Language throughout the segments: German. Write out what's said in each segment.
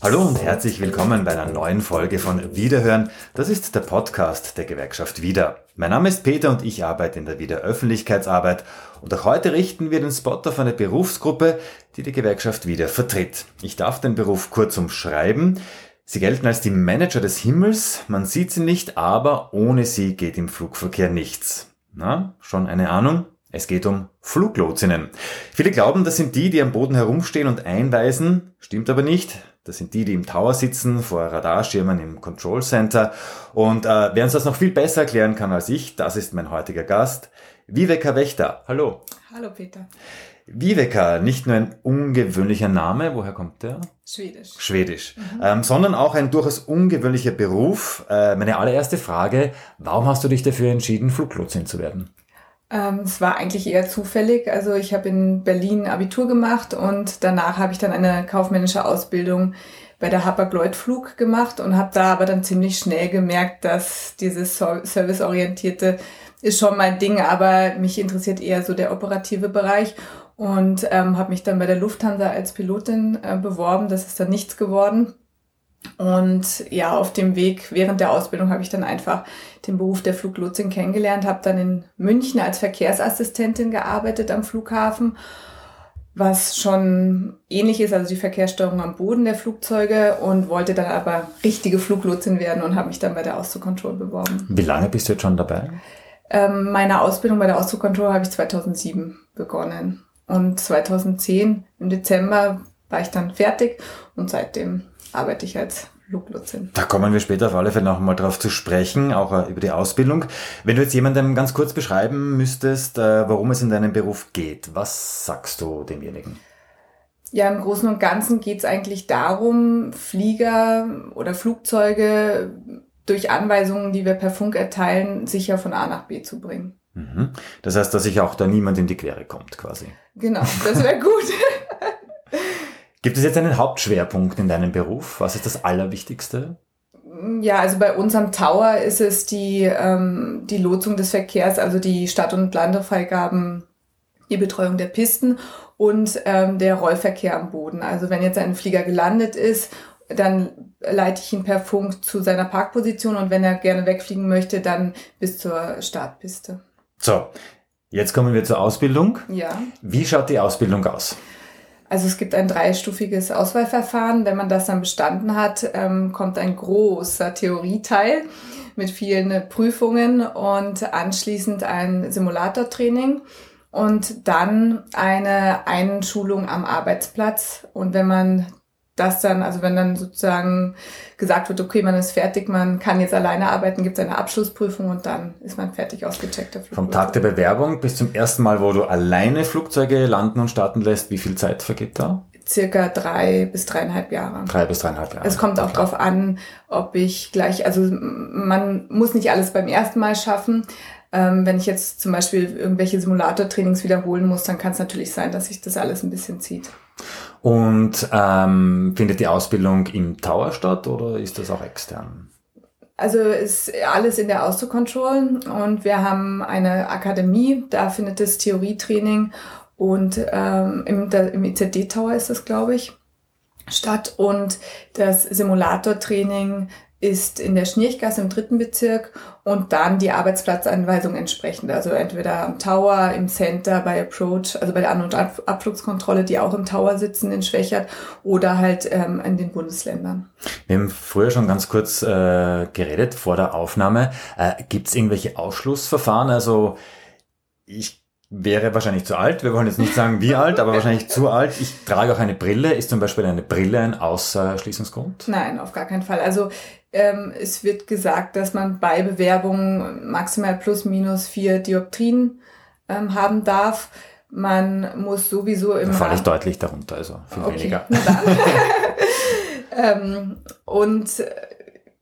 Hallo und herzlich willkommen bei einer neuen Folge von Wiederhören. Das ist der Podcast der Gewerkschaft Wieder. Mein Name ist Peter und ich arbeite in der Wieder Öffentlichkeitsarbeit und auch heute richten wir den Spot auf eine Berufsgruppe, die die Gewerkschaft Wieder vertritt. Ich darf den Beruf kurz umschreiben. Sie gelten als die Manager des Himmels, man sieht sie nicht, aber ohne sie geht im Flugverkehr nichts. Na, schon eine Ahnung? Es geht um Fluglotsinnen. Viele glauben, das sind die, die am Boden herumstehen und einweisen. Stimmt aber nicht. Das sind die, die im Tower sitzen, vor Radarschirmen im Control Center. Und äh, wer uns das noch viel besser erklären kann als ich, das ist mein heutiger Gast, Viveka Wächter. Hallo. Hallo Peter. Viveka, nicht nur ein ungewöhnlicher Name, woher kommt der? Schwedisch. Schwedisch. Mhm. Ähm, sondern auch ein durchaus ungewöhnlicher Beruf. Äh, meine allererste Frage, warum hast du dich dafür entschieden, Fluglotsin zu werden? Ähm, es war eigentlich eher zufällig. Also ich habe in Berlin Abitur gemacht und danach habe ich dann eine kaufmännische Ausbildung bei der Hapag-Lloyd Flug gemacht und habe da aber dann ziemlich schnell gemerkt, dass dieses serviceorientierte ist schon mein Ding, aber mich interessiert eher so der operative Bereich und ähm, habe mich dann bei der Lufthansa als Pilotin äh, beworben. Das ist dann nichts geworden. Und ja, auf dem Weg während der Ausbildung habe ich dann einfach den Beruf der Fluglotsin kennengelernt, habe dann in München als Verkehrsassistentin gearbeitet am Flughafen, was schon ähnlich ist, also die Verkehrssteuerung am Boden der Flugzeuge und wollte dann aber richtige Fluglotsin werden und habe mich dann bei der Auszucontrol beworben. Wie lange bist du jetzt schon dabei? Ähm, meine Ausbildung bei der Auszucontrol habe ich 2007 begonnen und 2010 im Dezember war ich dann fertig und seitdem arbeite ich als Fluglotsin. Da kommen wir später auf alle Fälle noch mal drauf zu sprechen, auch äh, über die Ausbildung. Wenn du jetzt jemandem ganz kurz beschreiben müsstest, äh, worum es in deinem Beruf geht, was sagst du demjenigen? Ja, im Großen und Ganzen geht es eigentlich darum, Flieger oder Flugzeuge durch Anweisungen, die wir per Funk erteilen, sicher von A nach B zu bringen. Mhm. Das heißt, dass sich auch da niemand in die Quere kommt, quasi. Genau, das wäre gut. Gibt es jetzt einen Hauptschwerpunkt in deinem Beruf? Was ist das Allerwichtigste? Ja, also bei unserem Tower ist es die, ähm, die Lotsung des Verkehrs, also die Stadt- und Landefreigaben, die Betreuung der Pisten und ähm, der Rollverkehr am Boden. Also wenn jetzt ein Flieger gelandet ist, dann leite ich ihn per Funk zu seiner Parkposition und wenn er gerne wegfliegen möchte, dann bis zur Startpiste. So, jetzt kommen wir zur Ausbildung. Ja. Wie schaut die Ausbildung aus? Also es gibt ein dreistufiges Auswahlverfahren. Wenn man das dann bestanden hat, ähm, kommt ein großer Theorieteil mit vielen Prüfungen und anschließend ein Simulatortraining und dann eine Einschulung am Arbeitsplatz. Und wenn man das dann, also wenn dann sozusagen gesagt wird, okay, man ist fertig, man kann jetzt alleine arbeiten, gibt es eine Abschlussprüfung und dann ist man fertig ausgecheckt. Vom Tag der Bewerbung bis zum ersten Mal, wo du alleine Flugzeuge landen und starten lässt, wie viel Zeit vergeht da? Circa drei bis dreieinhalb Jahre. Drei bis dreieinhalb Jahre. Es kommt auch darauf an, ob ich gleich, also man muss nicht alles beim ersten Mal schaffen. Ähm, wenn ich jetzt zum Beispiel irgendwelche Simulatortrainings wiederholen muss, dann kann es natürlich sein, dass sich das alles ein bisschen zieht. Und ähm, findet die Ausbildung im Tower statt oder ist das auch extern? Also ist alles in der Auto Control und wir haben eine Akademie, da findet das Theorietraining und ähm, im, im ICD Tower ist das, glaube ich, statt und das Simulatortraining ist in der Schnierchgasse im dritten Bezirk und dann die Arbeitsplatzanweisung entsprechend. Also entweder am Tower, im Center, bei Approach, also bei der An- und Abflugskontrolle, die auch im Tower sitzen in Schwächert oder halt ähm, in den Bundesländern. Wir haben früher schon ganz kurz äh, geredet vor der Aufnahme. Äh, Gibt es irgendwelche Ausschlussverfahren? Also ich wäre wahrscheinlich zu alt. Wir wollen jetzt nicht sagen, wie alt, aber wahrscheinlich zu alt. Ich trage auch eine Brille. Ist zum Beispiel eine Brille ein Ausschließungsgrund? Nein, auf gar keinen Fall. Also ähm, es wird gesagt, dass man bei Bewerbungen maximal plus minus vier Dioptrien ähm, haben darf. Man muss sowieso im. Da falle ich deutlich darunter, also viel okay, weniger. ähm, und äh,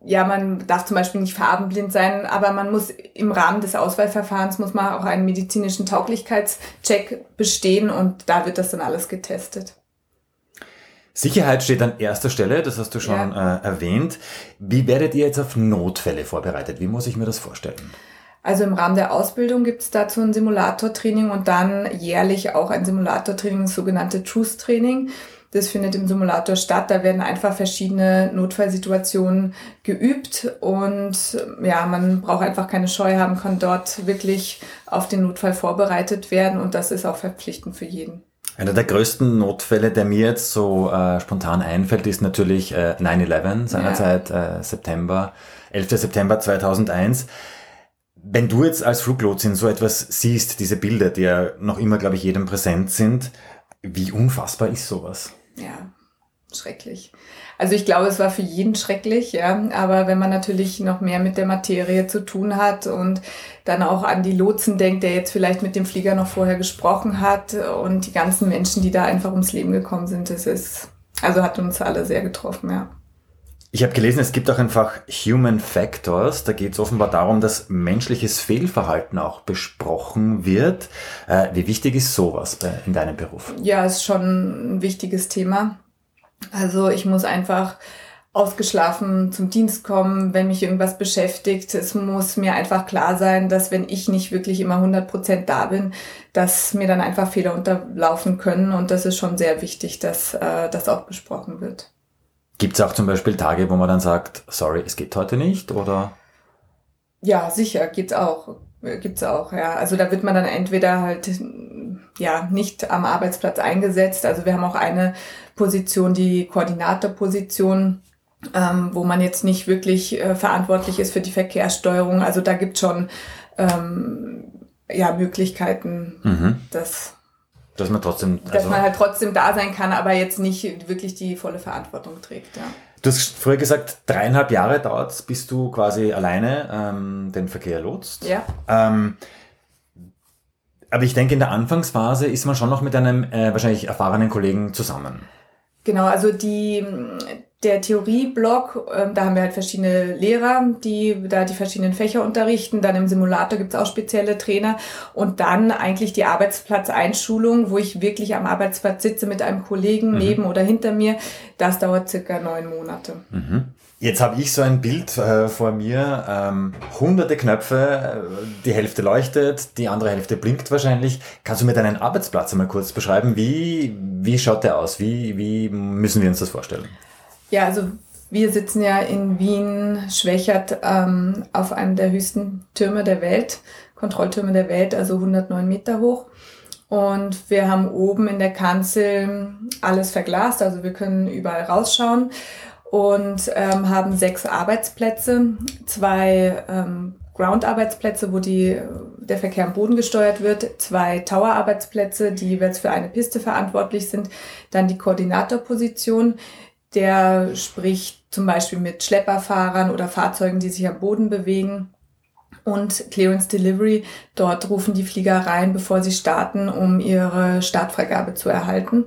ja, man darf zum Beispiel nicht farbenblind sein, aber man muss im Rahmen des Auswahlverfahrens muss man auch einen medizinischen Tauglichkeitscheck bestehen und da wird das dann alles getestet. Sicherheit steht an erster Stelle, das hast du schon ja. äh, erwähnt. Wie werdet ihr jetzt auf Notfälle vorbereitet? Wie muss ich mir das vorstellen? Also im Rahmen der Ausbildung gibt es dazu ein Simulatortraining und dann jährlich auch ein Simulatortraining, das sogenannte Truth Training. Das findet im Simulator statt. Da werden einfach verschiedene Notfallsituationen geübt und ja, man braucht einfach keine Scheu haben, kann dort wirklich auf den Notfall vorbereitet werden und das ist auch verpflichtend für jeden. Einer der größten Notfälle, der mir jetzt so äh, spontan einfällt, ist natürlich äh, 9-11, seinerzeit ja. äh, September, 11. September 2001. Wenn du jetzt als Fluglotsin so etwas siehst, diese Bilder, die ja noch immer, glaube ich, jedem präsent sind, wie unfassbar ist sowas? ja, schrecklich. Also ich glaube, es war für jeden schrecklich, ja. Aber wenn man natürlich noch mehr mit der Materie zu tun hat und dann auch an die Lotsen denkt, der jetzt vielleicht mit dem Flieger noch vorher gesprochen hat und die ganzen Menschen, die da einfach ums Leben gekommen sind, das ist, also hat uns alle sehr getroffen, ja. Ich habe gelesen, es gibt auch einfach Human Factors. Da geht es offenbar darum, dass menschliches Fehlverhalten auch besprochen wird. Äh, wie wichtig ist sowas in deinem Beruf? Ja, ist schon ein wichtiges Thema. Also ich muss einfach ausgeschlafen zum Dienst kommen, wenn mich irgendwas beschäftigt. Es muss mir einfach klar sein, dass wenn ich nicht wirklich immer 100 Prozent da bin, dass mir dann einfach Fehler unterlaufen können. Und das ist schon sehr wichtig, dass äh, das auch besprochen wird. Gibt es auch zum Beispiel Tage, wo man dann sagt, sorry, es geht heute nicht, oder? Ja, sicher, gibt's auch. Gibt's auch, ja. Also da wird man dann entweder halt ja nicht am Arbeitsplatz eingesetzt. Also wir haben auch eine Position, die Koordinatorposition, ähm, wo man jetzt nicht wirklich äh, verantwortlich ist für die Verkehrssteuerung. Also da gibt schon ähm, ja Möglichkeiten, mhm. das dass man trotzdem. Also dass man halt trotzdem da sein kann, aber jetzt nicht wirklich die volle Verantwortung trägt, ja. Du hast früher gesagt, dreieinhalb Jahre dauert es, bis du quasi alleine ähm, den Verkehr lotst. Ja. Ähm, aber ich denke, in der Anfangsphase ist man schon noch mit einem äh, wahrscheinlich erfahrenen Kollegen zusammen. Genau, also die, der Theorieblock, äh, da haben wir halt verschiedene Lehrer, die da die verschiedenen Fächer unterrichten. Dann im Simulator gibt's auch spezielle Trainer. Und dann eigentlich die Arbeitsplatzeinschulung, wo ich wirklich am Arbeitsplatz sitze mit einem Kollegen mhm. neben oder hinter mir. Das dauert circa neun Monate. Mhm. Jetzt habe ich so ein Bild äh, vor mir, ähm, hunderte Knöpfe, äh, die Hälfte leuchtet, die andere Hälfte blinkt wahrscheinlich. Kannst du mir deinen Arbeitsplatz einmal kurz beschreiben? Wie, wie schaut der aus? Wie, wie müssen wir uns das vorstellen? Ja, also wir sitzen ja in Wien, Schwächert, ähm, auf einem der höchsten Türme der Welt, Kontrolltürme der Welt, also 109 Meter hoch. Und wir haben oben in der Kanzel alles verglast, also wir können überall rausschauen und ähm, haben sechs Arbeitsplätze, zwei ähm, Ground-Arbeitsplätze, wo die, der Verkehr am Boden gesteuert wird, zwei Tower-Arbeitsplätze, die jeweils für eine Piste verantwortlich sind, dann die Koordinatorposition, der spricht zum Beispiel mit Schlepperfahrern oder Fahrzeugen, die sich am Boden bewegen. Und Clearance Delivery, dort rufen die Flieger rein, bevor sie starten, um ihre Startfreigabe zu erhalten.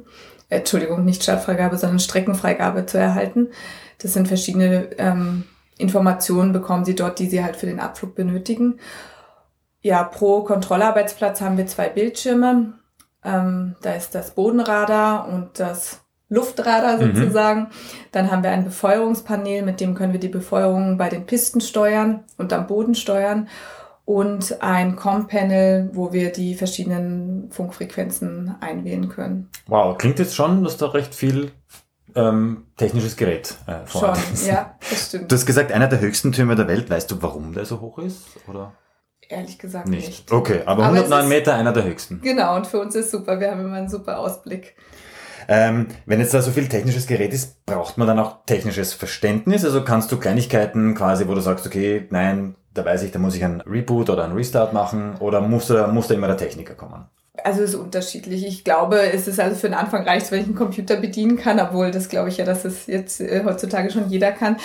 Entschuldigung, nicht Startfreigabe, sondern Streckenfreigabe zu erhalten. Das sind verschiedene ähm, Informationen, bekommen Sie dort, die Sie halt für den Abflug benötigen. Ja, pro Kontrollarbeitsplatz haben wir zwei Bildschirme. Ähm, da ist das Bodenradar und das Luftradar mhm. sozusagen. Mhm. Dann haben wir ein Befeuerungspanel, mit dem können wir die Befeuerung bei den Pisten steuern und am Boden steuern und ein Com-Panel, wo wir die verschiedenen Funkfrequenzen einwählen können. Wow, klingt jetzt schon, dass da recht viel ähm, technisches Gerät äh, Schon, ist. ja, das stimmt. Du hast gesagt, einer der höchsten Türme der Welt. Weißt du, warum der so hoch ist? Oder? Ehrlich gesagt nicht. nicht. Okay, aber, aber 109 ist, Meter, einer der höchsten. Genau, und für uns ist super. Wir haben immer einen super Ausblick. Ähm, wenn jetzt da so viel technisches Gerät ist, braucht man dann auch technisches Verständnis? Also kannst du Kleinigkeiten quasi, wo du sagst, okay, nein, da weiß ich, da muss ich einen Reboot oder einen Restart machen oder muss da, muss da immer der Techniker kommen? Also es ist unterschiedlich. Ich glaube, es ist also für den Anfang reicht, wenn ich einen Computer bedienen kann, obwohl das glaube ich ja, dass es jetzt äh, heutzutage schon jeder kann.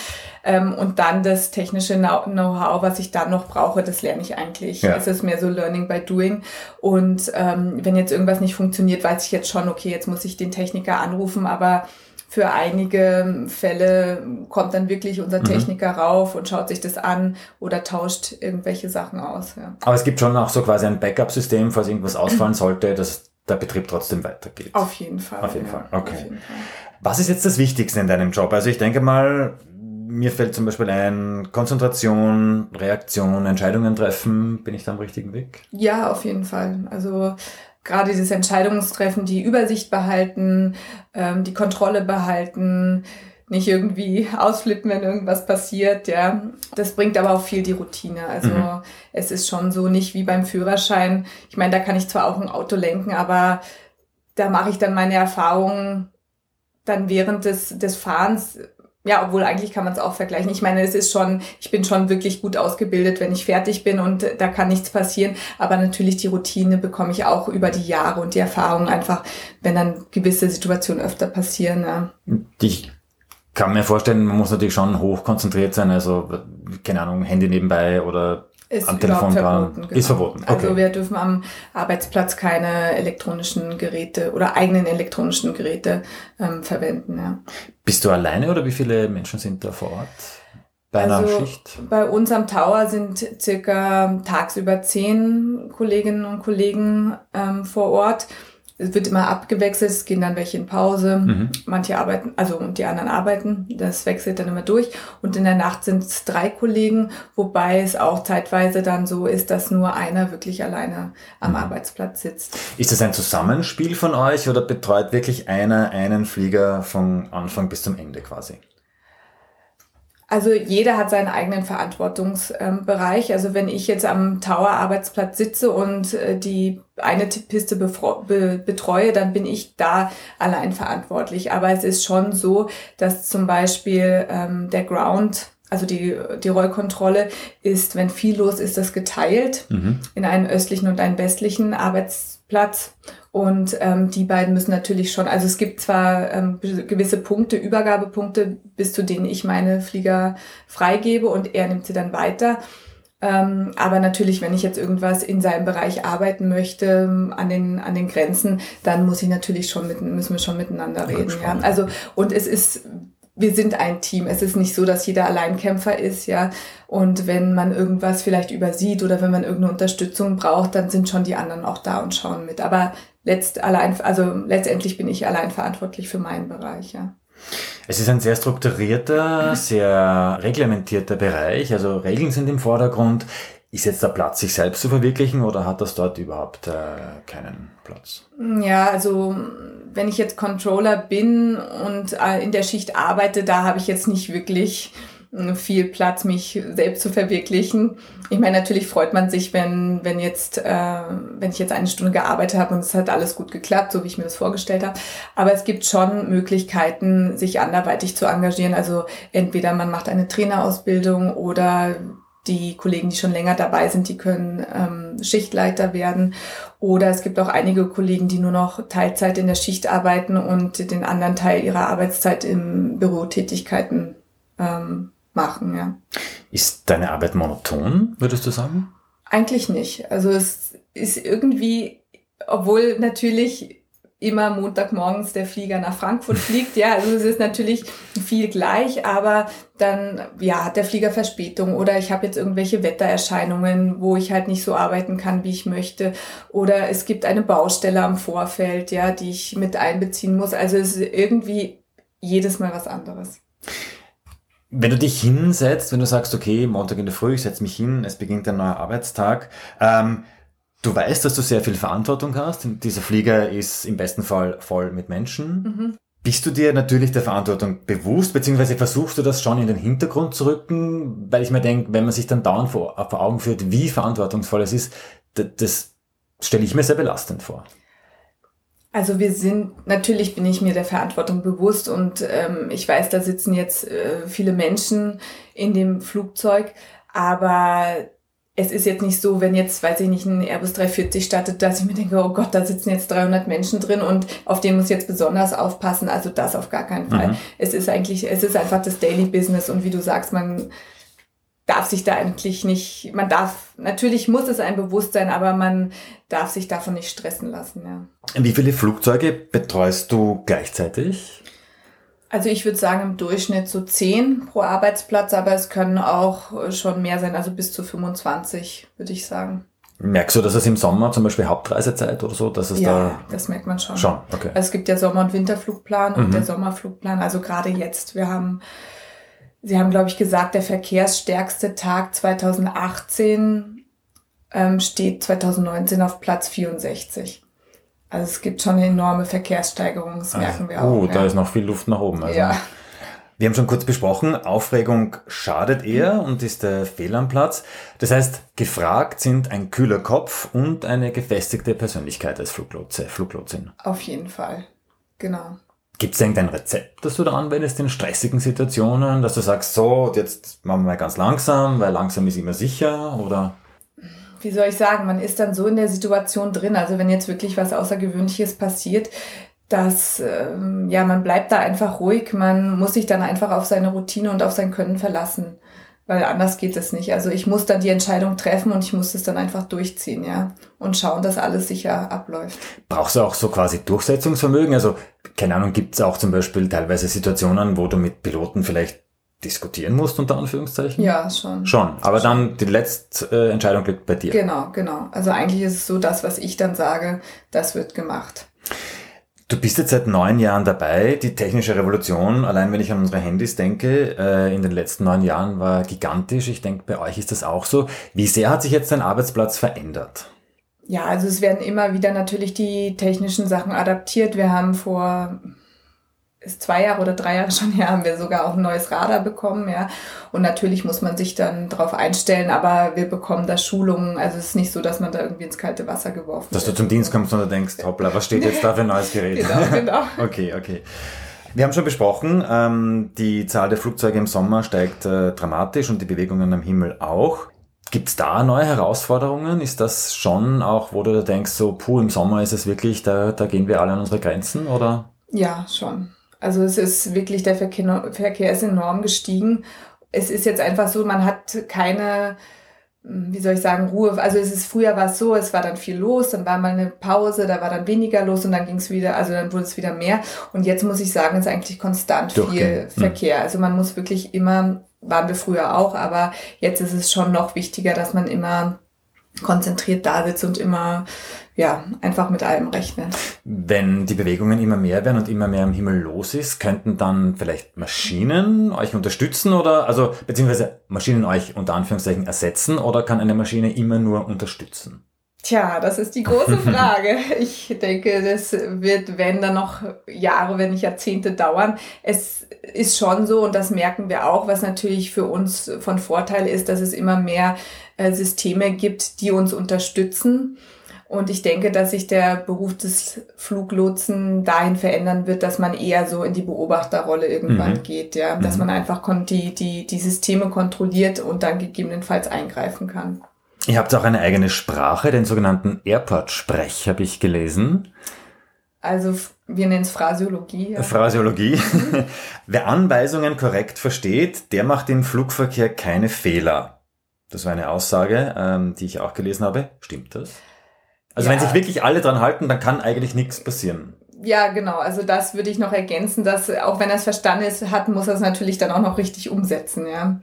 Ähm, und dann das technische Know-how, was ich dann noch brauche, das lerne ich eigentlich. Ja. Es ist mehr so Learning by Doing. Und ähm, wenn jetzt irgendwas nicht funktioniert, weiß ich jetzt schon, okay, jetzt muss ich den Techniker anrufen, aber für einige Fälle kommt dann wirklich unser mhm. Techniker mhm. rauf und schaut sich das an oder tauscht irgendwelche Sachen aus. Ja. Aber es gibt schon auch so quasi ein Backup-System, falls irgendwas ausfallen sollte, dass der Betrieb trotzdem weitergeht. Auf jeden Fall. Auf jeden ja. Fall, okay. Jeden Fall. Was ist jetzt das Wichtigste in deinem Job? Also ich denke mal, mir fällt zum Beispiel ein, Konzentration, Reaktion, Entscheidungen treffen, bin ich da am richtigen Weg? Ja, auf jeden Fall. Also gerade dieses Entscheidungstreffen, die Übersicht behalten, ähm, die Kontrolle behalten, nicht irgendwie ausflippen, wenn irgendwas passiert, ja. Das bringt aber auch viel die Routine. Also mhm. es ist schon so nicht wie beim Führerschein. Ich meine, da kann ich zwar auch ein Auto lenken, aber da mache ich dann meine Erfahrungen dann während des, des Fahrens ja, obwohl eigentlich kann man es auch vergleichen. Ich meine, es ist schon, ich bin schon wirklich gut ausgebildet, wenn ich fertig bin und da kann nichts passieren. Aber natürlich die Routine bekomme ich auch über die Jahre und die Erfahrung einfach, wenn dann gewisse Situationen öfter passieren. Ja. Ich kann mir vorstellen, man muss natürlich schon hoch konzentriert sein, also keine Ahnung, Handy nebenbei oder ist am Telefon verboten. Genau. Ist verboten. Okay. Also wir dürfen am Arbeitsplatz keine elektronischen Geräte oder eigenen elektronischen Geräte ähm, verwenden. Ja. Bist du alleine oder wie viele Menschen sind da vor Ort? Bei einer also Schicht? Bei uns am Tower sind circa tagsüber zehn Kolleginnen und Kollegen ähm, vor Ort es wird immer abgewechselt, es gehen dann welche in Pause, mhm. manche arbeiten, also und die anderen arbeiten, das wechselt dann immer durch. Und in der Nacht sind es drei Kollegen, wobei es auch zeitweise dann so ist, dass nur einer wirklich alleine am mhm. Arbeitsplatz sitzt. Ist das ein Zusammenspiel von euch oder betreut wirklich einer einen Flieger von Anfang bis zum Ende quasi? Also jeder hat seinen eigenen Verantwortungsbereich. Also wenn ich jetzt am Tower-Arbeitsplatz sitze und äh, die eine Piste betreue, dann bin ich da allein verantwortlich. Aber es ist schon so, dass zum Beispiel ähm, der Ground also die, die Rollkontrolle ist, wenn viel los ist, das geteilt mhm. in einen östlichen und einen westlichen Arbeitsplatz. Und ähm, die beiden müssen natürlich schon, also es gibt zwar ähm, gewisse Punkte, Übergabepunkte, bis zu denen ich meine Flieger freigebe und er nimmt sie dann weiter. Ähm, aber natürlich, wenn ich jetzt irgendwas in seinem Bereich arbeiten möchte, ähm, an den, an den Grenzen, dann muss ich natürlich schon mit, müssen wir schon miteinander reden. Ja. Also, und es ist wir sind ein Team. Es ist nicht so, dass jeder Alleinkämpfer ist, ja. Und wenn man irgendwas vielleicht übersieht oder wenn man irgendeine Unterstützung braucht, dann sind schon die anderen auch da und schauen mit. Aber letzt allein, also letztendlich bin ich allein verantwortlich für meinen Bereich, ja. Es ist ein sehr strukturierter, sehr reglementierter Bereich. Also Regeln sind im Vordergrund. Ist jetzt der Platz, sich selbst zu verwirklichen oder hat das dort überhaupt äh, keinen Platz? Ja, also wenn ich jetzt Controller bin und äh, in der Schicht arbeite, da habe ich jetzt nicht wirklich äh, viel Platz, mich selbst zu verwirklichen. Ich meine, natürlich freut man sich, wenn, wenn jetzt, äh, wenn ich jetzt eine Stunde gearbeitet habe und es hat alles gut geklappt, so wie ich mir das vorgestellt habe. Aber es gibt schon Möglichkeiten, sich anderweitig zu engagieren. Also entweder man macht eine Trainerausbildung oder die Kollegen, die schon länger dabei sind, die können ähm, Schichtleiter werden. Oder es gibt auch einige Kollegen, die nur noch Teilzeit in der Schicht arbeiten und den anderen Teil ihrer Arbeitszeit im Bürotätigkeiten ähm, machen. Ja. Ist deine Arbeit monoton, würdest du sagen? Eigentlich nicht. Also es ist irgendwie, obwohl natürlich immer Montagmorgens der Flieger nach Frankfurt fliegt. Ja, also es ist natürlich viel gleich, aber dann ja hat der Flieger Verspätung oder ich habe jetzt irgendwelche Wettererscheinungen, wo ich halt nicht so arbeiten kann, wie ich möchte oder es gibt eine Baustelle am Vorfeld, ja, die ich mit einbeziehen muss. Also es ist irgendwie jedes Mal was anderes. Wenn du dich hinsetzt, wenn du sagst, okay, Montag in der Früh, ich setze mich hin, es beginnt ein neuer Arbeitstag, ähm, Du weißt, dass du sehr viel Verantwortung hast. Dieser Flieger ist im besten Fall voll mit Menschen. Mhm. Bist du dir natürlich der Verantwortung bewusst, beziehungsweise versuchst du das schon in den Hintergrund zu rücken? Weil ich mir denke, wenn man sich dann dauernd vor, vor Augen führt, wie verantwortungsvoll es ist, das, stelle ich mir sehr belastend vor. Also wir sind, natürlich bin ich mir der Verantwortung bewusst und ähm, ich weiß, da sitzen jetzt äh, viele Menschen in dem Flugzeug, aber es ist jetzt nicht so, wenn jetzt, weiß ich nicht, ein Airbus 340 startet, dass ich mir denke, oh Gott, da sitzen jetzt 300 Menschen drin und auf den muss ich jetzt besonders aufpassen. Also das auf gar keinen Fall. Mhm. Es ist eigentlich, es ist einfach das Daily Business und wie du sagst, man darf sich da eigentlich nicht, man darf, natürlich muss es ein Bewusstsein, aber man darf sich davon nicht stressen lassen, ja. Wie viele Flugzeuge betreust du gleichzeitig? Also ich würde sagen im Durchschnitt so 10 pro Arbeitsplatz, aber es können auch äh, schon mehr sein, also bis zu 25, würde ich sagen. Merkst du, dass es im Sommer zum Beispiel Hauptreisezeit oder so, dass es ja, da... das merkt man schon. Schon, okay. Also es gibt ja Sommer- und Winterflugplan und mhm. der Sommerflugplan, also gerade jetzt, wir haben Sie haben, glaube ich, gesagt, der verkehrsstärkste Tag 2018 ähm, steht 2019 auf Platz 64. Also es gibt schon eine enorme Verkehrssteigerung, das merken also, wir auch. Oh, ja. da ist noch viel Luft nach oben. Also. Ja. Wir haben schon kurz besprochen, Aufregung schadet eher und ist der Fehl am Platz. Das heißt, gefragt sind ein kühler Kopf und eine gefestigte Persönlichkeit als Fluglotse, Fluglotsin. Auf jeden Fall, genau. Gibt es irgendein Rezept, das du da anwendest in stressigen Situationen, dass du sagst, so, jetzt machen wir mal ganz langsam, weil langsam ist immer sicher, oder? Wie soll ich sagen, man ist dann so in der Situation drin, also wenn jetzt wirklich was Außergewöhnliches passiert, dass ähm, ja man bleibt da einfach ruhig, man muss sich dann einfach auf seine Routine und auf sein Können verlassen, weil anders geht es nicht. Also ich muss dann die Entscheidung treffen und ich muss es dann einfach durchziehen, ja, und schauen, dass alles sicher abläuft. Brauchst du auch so quasi Durchsetzungsvermögen? Also keine Ahnung, gibt es auch zum Beispiel teilweise Situationen, wo du mit Piloten vielleicht diskutieren musst, unter Anführungszeichen? Ja, schon. Schon, aber dann die letzte äh, Entscheidung liegt bei dir. Genau, genau. Also eigentlich ist es so, das, was ich dann sage, das wird gemacht. Du bist jetzt seit neun Jahren dabei. Die technische Revolution, allein wenn ich an unsere Handys denke, äh, in den letzten neun Jahren war gigantisch. Ich denke, bei euch ist das auch so. Wie sehr hat sich jetzt dein Arbeitsplatz verändert? Ja, also es werden immer wieder natürlich die technischen Sachen adaptiert. Wir haben vor ist zwei Jahre oder drei Jahre schon her, haben wir sogar auch ein neues Radar bekommen, ja. Und natürlich muss man sich dann darauf einstellen, aber wir bekommen da Schulungen. Also es ist nicht so, dass man da irgendwie ins kalte Wasser geworfen wird. Dass du zum Dienst kommst und du denkst, hoppla, was steht jetzt da für ein neues Gerät? genau, genau. okay, okay. Wir haben schon besprochen, ähm, die Zahl der Flugzeuge im Sommer steigt äh, dramatisch und die Bewegungen am Himmel auch. Gibt es da neue Herausforderungen? Ist das schon auch, wo du da denkst, so, puh, im Sommer ist es wirklich, da, da gehen wir alle an unsere Grenzen, oder? Ja, schon. Also es ist wirklich, der Verkehr, Verkehr ist enorm gestiegen. Es ist jetzt einfach so, man hat keine, hm, wie soll ich sagen, Ruhe. Also es ist früher war es so, es war dann viel los, dann war mal eine Pause, da war dann weniger los und dann ging es wieder, also dann wurde es wieder mehr. Und jetzt muss ich sagen, ist eigentlich konstant viel hm. Verkehr. Also man muss wirklich immer, waren wir früher auch, aber jetzt ist es schon noch wichtiger, dass man immer konzentriert da sitzt und immer ja, einfach mit allem rechnen. Wenn die Bewegungen immer mehr werden und immer mehr am Himmel los ist, könnten dann vielleicht Maschinen euch unterstützen oder, also, beziehungsweise Maschinen euch unter Anführungszeichen ersetzen oder kann eine Maschine immer nur unterstützen? Tja, das ist die große Frage. Ich denke, das wird, wenn dann noch Jahre, wenn nicht Jahrzehnte dauern. Es ist schon so, und das merken wir auch, was natürlich für uns von Vorteil ist, dass es immer mehr äh, Systeme gibt, die uns unterstützen. Und ich denke, dass sich der Beruf des Fluglotsen dahin verändern wird, dass man eher so in die Beobachterrolle irgendwann mhm. geht, ja. Dass mhm. man einfach die, die, die Systeme kontrolliert und dann gegebenenfalls eingreifen kann. Ihr habt auch eine eigene Sprache, den sogenannten Airport-Sprech, habe ich gelesen. Also wir nennen es Phrasiologie. Ja. Phrasiologie. Wer Anweisungen korrekt versteht, der macht im Flugverkehr keine Fehler. Das war eine Aussage, ähm, die ich auch gelesen habe. Stimmt das? Also ja. wenn sich wirklich alle dran halten, dann kann eigentlich nichts passieren. Ja, genau. Also das würde ich noch ergänzen, dass auch wenn er es verstanden ist, hat, muss er es natürlich dann auch noch richtig umsetzen, ja.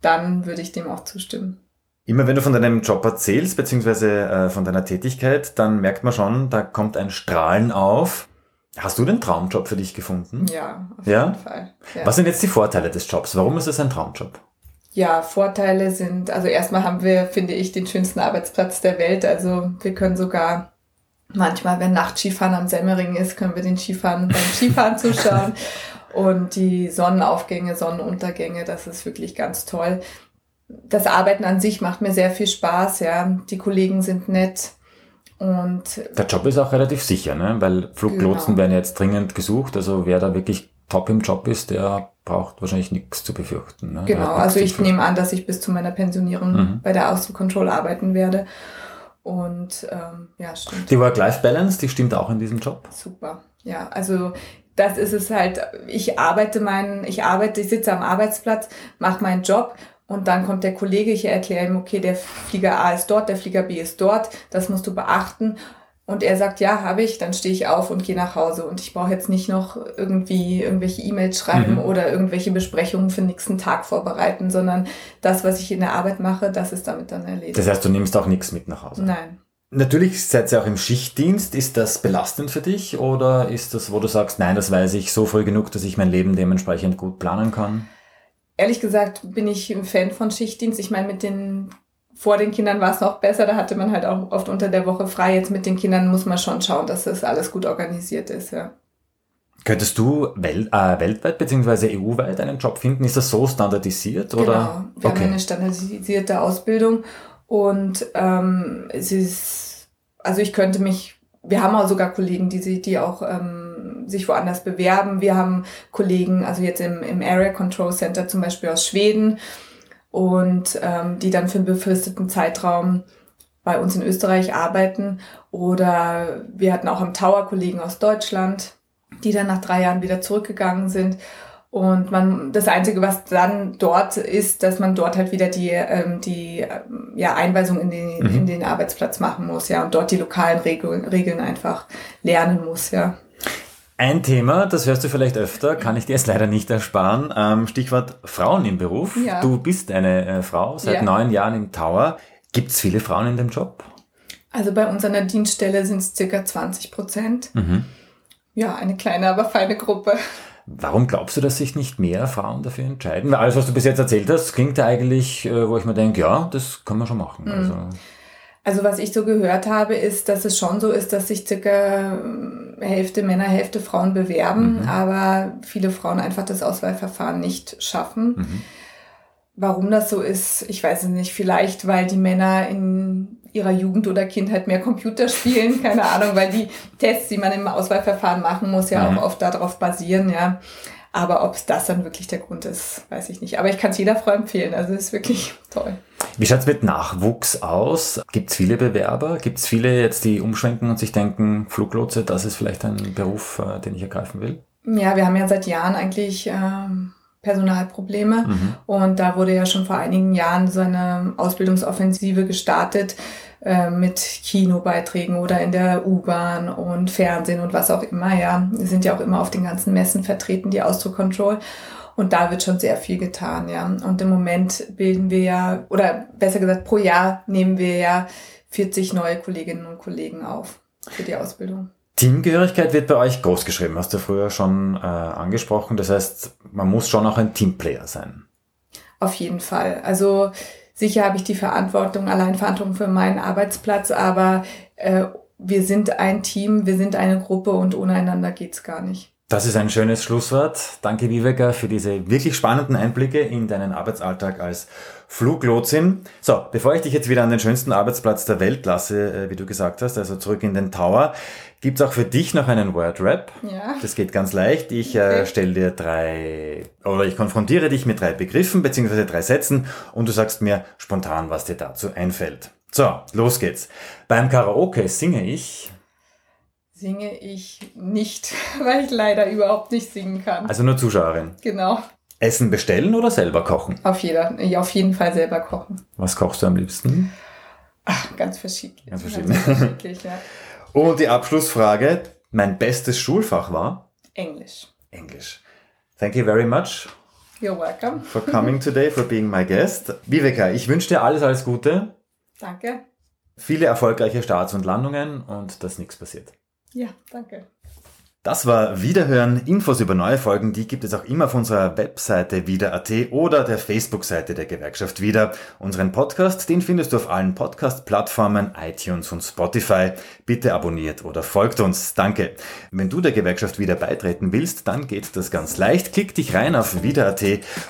Dann würde ich dem auch zustimmen. Immer wenn du von deinem Job erzählst, beziehungsweise äh, von deiner Tätigkeit, dann merkt man schon, da kommt ein Strahlen auf. Hast du den Traumjob für dich gefunden? Ja, auf ja? jeden Fall. Ja. Was sind jetzt die Vorteile des Jobs? Warum ist es ein Traumjob? Ja, Vorteile sind, also erstmal haben wir, finde ich, den schönsten Arbeitsplatz der Welt. Also wir können sogar manchmal, wenn Nachtskifahren am Semmering ist, können wir den Skifahren beim Skifahren zuschauen. Und die Sonnenaufgänge, Sonnenuntergänge, das ist wirklich ganz toll. Das Arbeiten an sich macht mir sehr viel Spaß, ja. Die Kollegen sind nett. Und der Job ist auch relativ sicher, ne? weil Fluglotsen genau. werden jetzt dringend gesucht. Also wer da wirklich top im Job ist, der braucht wahrscheinlich nichts zu befürchten. Ne? Genau, also ich nehme an, dass ich bis zu meiner Pensionierung mhm. bei der Austro Control arbeiten werde. Und ähm, ja, stimmt. Die Work-Life-Balance, die stimmt auch in diesem Job? Super. Ja, also das ist es halt, ich arbeite meinen, ich arbeite, ich sitze am Arbeitsplatz, mache meinen Job und dann kommt der Kollege, ich erkläre ihm, okay, der Flieger A ist dort, der Flieger B ist dort, das musst du beachten. Und er sagt, ja, habe ich, dann stehe ich auf und gehe nach Hause. Und ich brauche jetzt nicht noch irgendwie irgendwelche E-Mails schreiben mhm. oder irgendwelche Besprechungen für den nächsten Tag vorbereiten, sondern das, was ich in der Arbeit mache, das ist damit dann erledigt. Das heißt, du nimmst auch nichts mit nach Hause? Nein. Natürlich seid ihr auch im Schichtdienst. Ist das belastend für dich oder ist das, wo du sagst, nein, das weiß ich so früh genug, dass ich mein Leben dementsprechend gut planen kann? Ehrlich gesagt bin ich ein Fan von Schichtdienst. Ich meine, mit den vor den Kindern war es noch besser, da hatte man halt auch oft unter der Woche frei. Jetzt mit den Kindern muss man schon schauen, dass das alles gut organisiert ist, ja. Könntest du wel äh, weltweit bzw. EU-weit einen Job finden? Ist das so standardisiert? Oder? Genau, wir okay. haben eine standardisierte Ausbildung und ähm, es ist, also ich könnte mich, wir haben auch sogar Kollegen, die, sich, die auch ähm, sich woanders bewerben. Wir haben Kollegen, also jetzt im, im Area Control Center zum Beispiel aus Schweden und ähm, die dann für einen befristeten Zeitraum bei uns in Österreich arbeiten. Oder wir hatten auch am Tower Kollegen aus Deutschland, die dann nach drei Jahren wieder zurückgegangen sind. Und man, das Einzige, was dann dort ist, dass man dort halt wieder die, ähm, die ähm, ja, Einweisung in den, mhm. in den Arbeitsplatz machen muss, ja, und dort die lokalen Regeln, Regeln einfach lernen muss, ja. Ein Thema, das hörst du vielleicht öfter, kann ich dir jetzt leider nicht ersparen. Ähm, Stichwort Frauen im Beruf. Ja. Du bist eine äh, Frau seit ja. neun Jahren im Tower. Gibt es viele Frauen in dem Job? Also bei uns an der Dienststelle sind es circa 20 Prozent. Mhm. Ja, eine kleine, aber feine Gruppe. Warum glaubst du, dass sich nicht mehr Frauen dafür entscheiden? Weil alles, was du bis jetzt erzählt hast, klingt ja eigentlich, äh, wo ich mir denke, ja, das kann man schon machen. Mhm. Also. also was ich so gehört habe, ist, dass es schon so ist, dass sich circa Hälfte Männer, Hälfte Frauen bewerben, mhm. aber viele Frauen einfach das Auswahlverfahren nicht schaffen. Mhm. Warum das so ist, ich weiß es nicht. Vielleicht, weil die Männer in ihrer Jugend oder Kindheit mehr Computer spielen, keine Ahnung, weil die Tests, die man im Auswahlverfahren machen muss, ja mhm. auch oft darauf basieren, ja. Aber ob es das dann wirklich der Grund ist, weiß ich nicht. Aber ich kann es jeder Frau empfehlen. Also ist wirklich toll. Wie schaut es mit Nachwuchs aus? Gibt es viele Bewerber? Gibt es viele jetzt, die umschwenken und sich denken, Fluglotse, das ist vielleicht ein Beruf, äh, den ich ergreifen will? Ja, wir haben ja seit Jahren eigentlich ähm, Personalprobleme. Mhm. Und da wurde ja schon vor einigen Jahren so eine Ausbildungsoffensive gestartet äh, mit Kinobeiträgen oder in der U-Bahn und Fernsehen und was auch immer. Ja, wir sind ja auch immer auf den ganzen Messen vertreten, die Austro Control. Und da wird schon sehr viel getan, ja. Und im Moment bilden wir ja, oder besser gesagt, pro Jahr nehmen wir ja 40 neue Kolleginnen und Kollegen auf für die Ausbildung. Teamgehörigkeit wird bei euch groß geschrieben, hast du früher schon äh, angesprochen. Das heißt, man muss schon auch ein Teamplayer sein. Auf jeden Fall. Also sicher habe ich die Verantwortung, allein Verantwortung für meinen Arbeitsplatz, aber äh, wir sind ein Team, wir sind eine Gruppe und ohne einander geht's gar nicht. Das ist ein schönes Schlusswort. Danke, Viveka, für diese wirklich spannenden Einblicke in deinen Arbeitsalltag als Fluglotsin. So, bevor ich dich jetzt wieder an den schönsten Arbeitsplatz der Welt lasse, äh, wie du gesagt hast, also zurück in den Tower, Gibt es auch für dich noch einen Word-Rap? Ja. Das geht ganz leicht. Ich äh, okay. äh, stelle dir drei, oder ich konfrontiere dich mit drei Begriffen beziehungsweise drei Sätzen und du sagst mir spontan, was dir dazu einfällt. So, los geht's. Beim Karaoke singe ich. Singe ich nicht, weil ich leider überhaupt nicht singen kann. Also nur Zuschauerin. Genau. Essen bestellen oder selber kochen? Auf, jeder, ja, auf jeden Fall selber kochen. Was kochst du am liebsten? Ach, ganz verschieden. Ganz verschieden. Ganz verschiedentlich, ja. Und die Abschlussfrage. Mein bestes Schulfach war? Englisch. Englisch. Thank you very much. You're welcome. For coming today, for being my guest. Viveka, ich wünsche dir alles, alles Gute. Danke. Viele erfolgreiche Starts und Landungen und dass nichts passiert. Ja, danke. Das war Wiederhören. Infos über neue Folgen, die gibt es auch immer auf unserer Webseite wieder.at oder der Facebook-Seite der Gewerkschaft Wieder. Unseren Podcast, den findest du auf allen Podcast-Plattformen, iTunes und Spotify. Bitte abonniert oder folgt uns. Danke. Wenn du der Gewerkschaft Wieder beitreten willst, dann geht das ganz leicht. Klick dich rein auf Wieder.at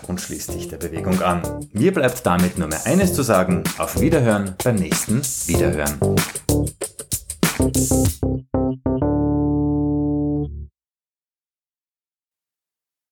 und schließ dich der Bewegung an. Mir bleibt damit nur mehr eines zu sagen. Auf Wiederhören beim nächsten Wiederhören.